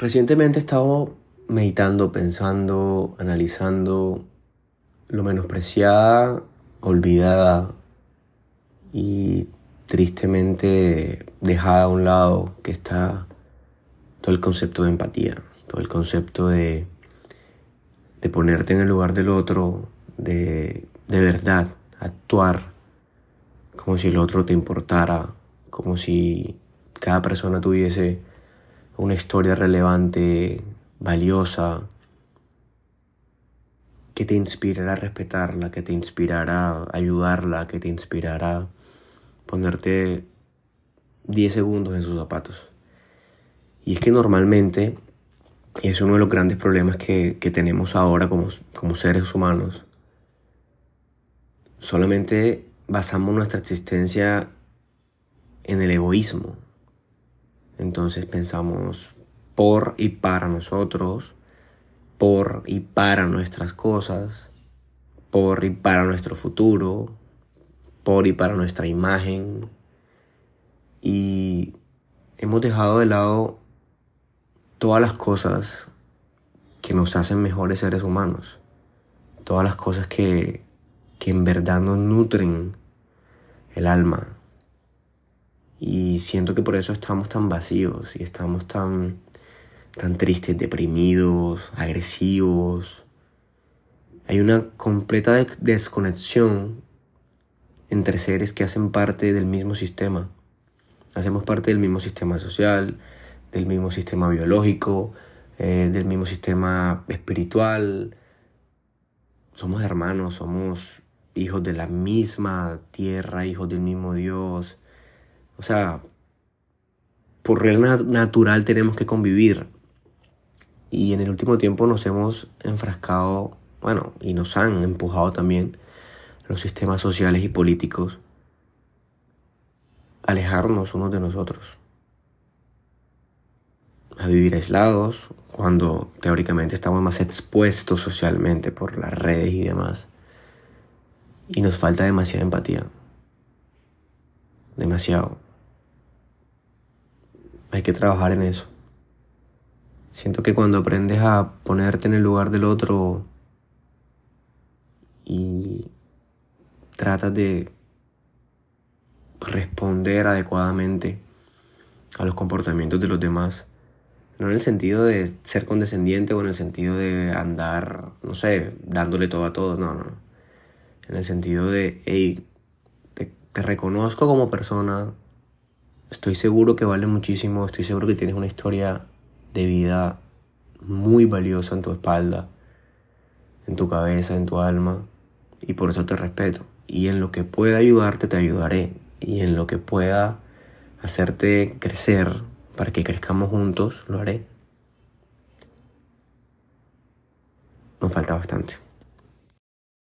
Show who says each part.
Speaker 1: Recientemente he estado meditando, pensando, analizando lo menospreciada, olvidada y tristemente dejada a un lado que está todo el concepto de empatía, todo el concepto de, de ponerte en el lugar del otro, de, de verdad actuar como si el otro te importara, como si cada persona tuviese una historia relevante, valiosa, que te inspirará a respetarla, que te inspirará a ayudarla, que te inspirará a ponerte 10 segundos en sus zapatos. Y es que normalmente es uno de los grandes problemas que, tenemos ahora como, como seres humanos. Solamente basamos nuestra existencia en el egoísmo. Entonces pensamos por y para nosotros, por y para nuestras cosas, por y para nuestro futuro, por y para nuestra imagen. Y hemos dejado de lado todas las cosas que nos hacen mejores seres humanos, todas las cosas que, que en verdad nos nutren el alma. Y siento que por eso estamos tan vacíos y estamos tan, tan tristes, deprimidos, agresivos. Hay una completa desconexión entre seres que hacen parte del mismo sistema. Hacemos parte del mismo sistema social, del mismo sistema biológico, eh, del mismo sistema espiritual. Somos hermanos, somos hijos de la misma tierra, hijos del mismo Dios. O sea, por regla natural tenemos que convivir. Y en el último tiempo nos hemos enfrascado, bueno, y nos han empujado también los sistemas sociales y políticos a alejarnos unos de nosotros. A vivir aislados cuando teóricamente estamos más expuestos socialmente por las redes y demás. Y nos falta demasiada empatía. Demasiado. Hay que trabajar en eso. Siento que cuando aprendes a ponerte en el lugar del otro y tratas de responder adecuadamente a los comportamientos de los demás, no en el sentido de ser condescendiente o en el sentido de andar, no sé, dándole todo a todos, no, no en el sentido de, hey, te, reconozco como persona, estoy seguro que vale muchísimo, estoy seguro que tienes una historia de vida muy valiosa en tu espalda, en tu cabeza, en tu alma, y por eso te respeto. Y en lo que pueda ayudarte, te ayudaré. Y en lo que pueda hacerte crecer para que crezcamos juntos, lo haré. Nos falta bastante.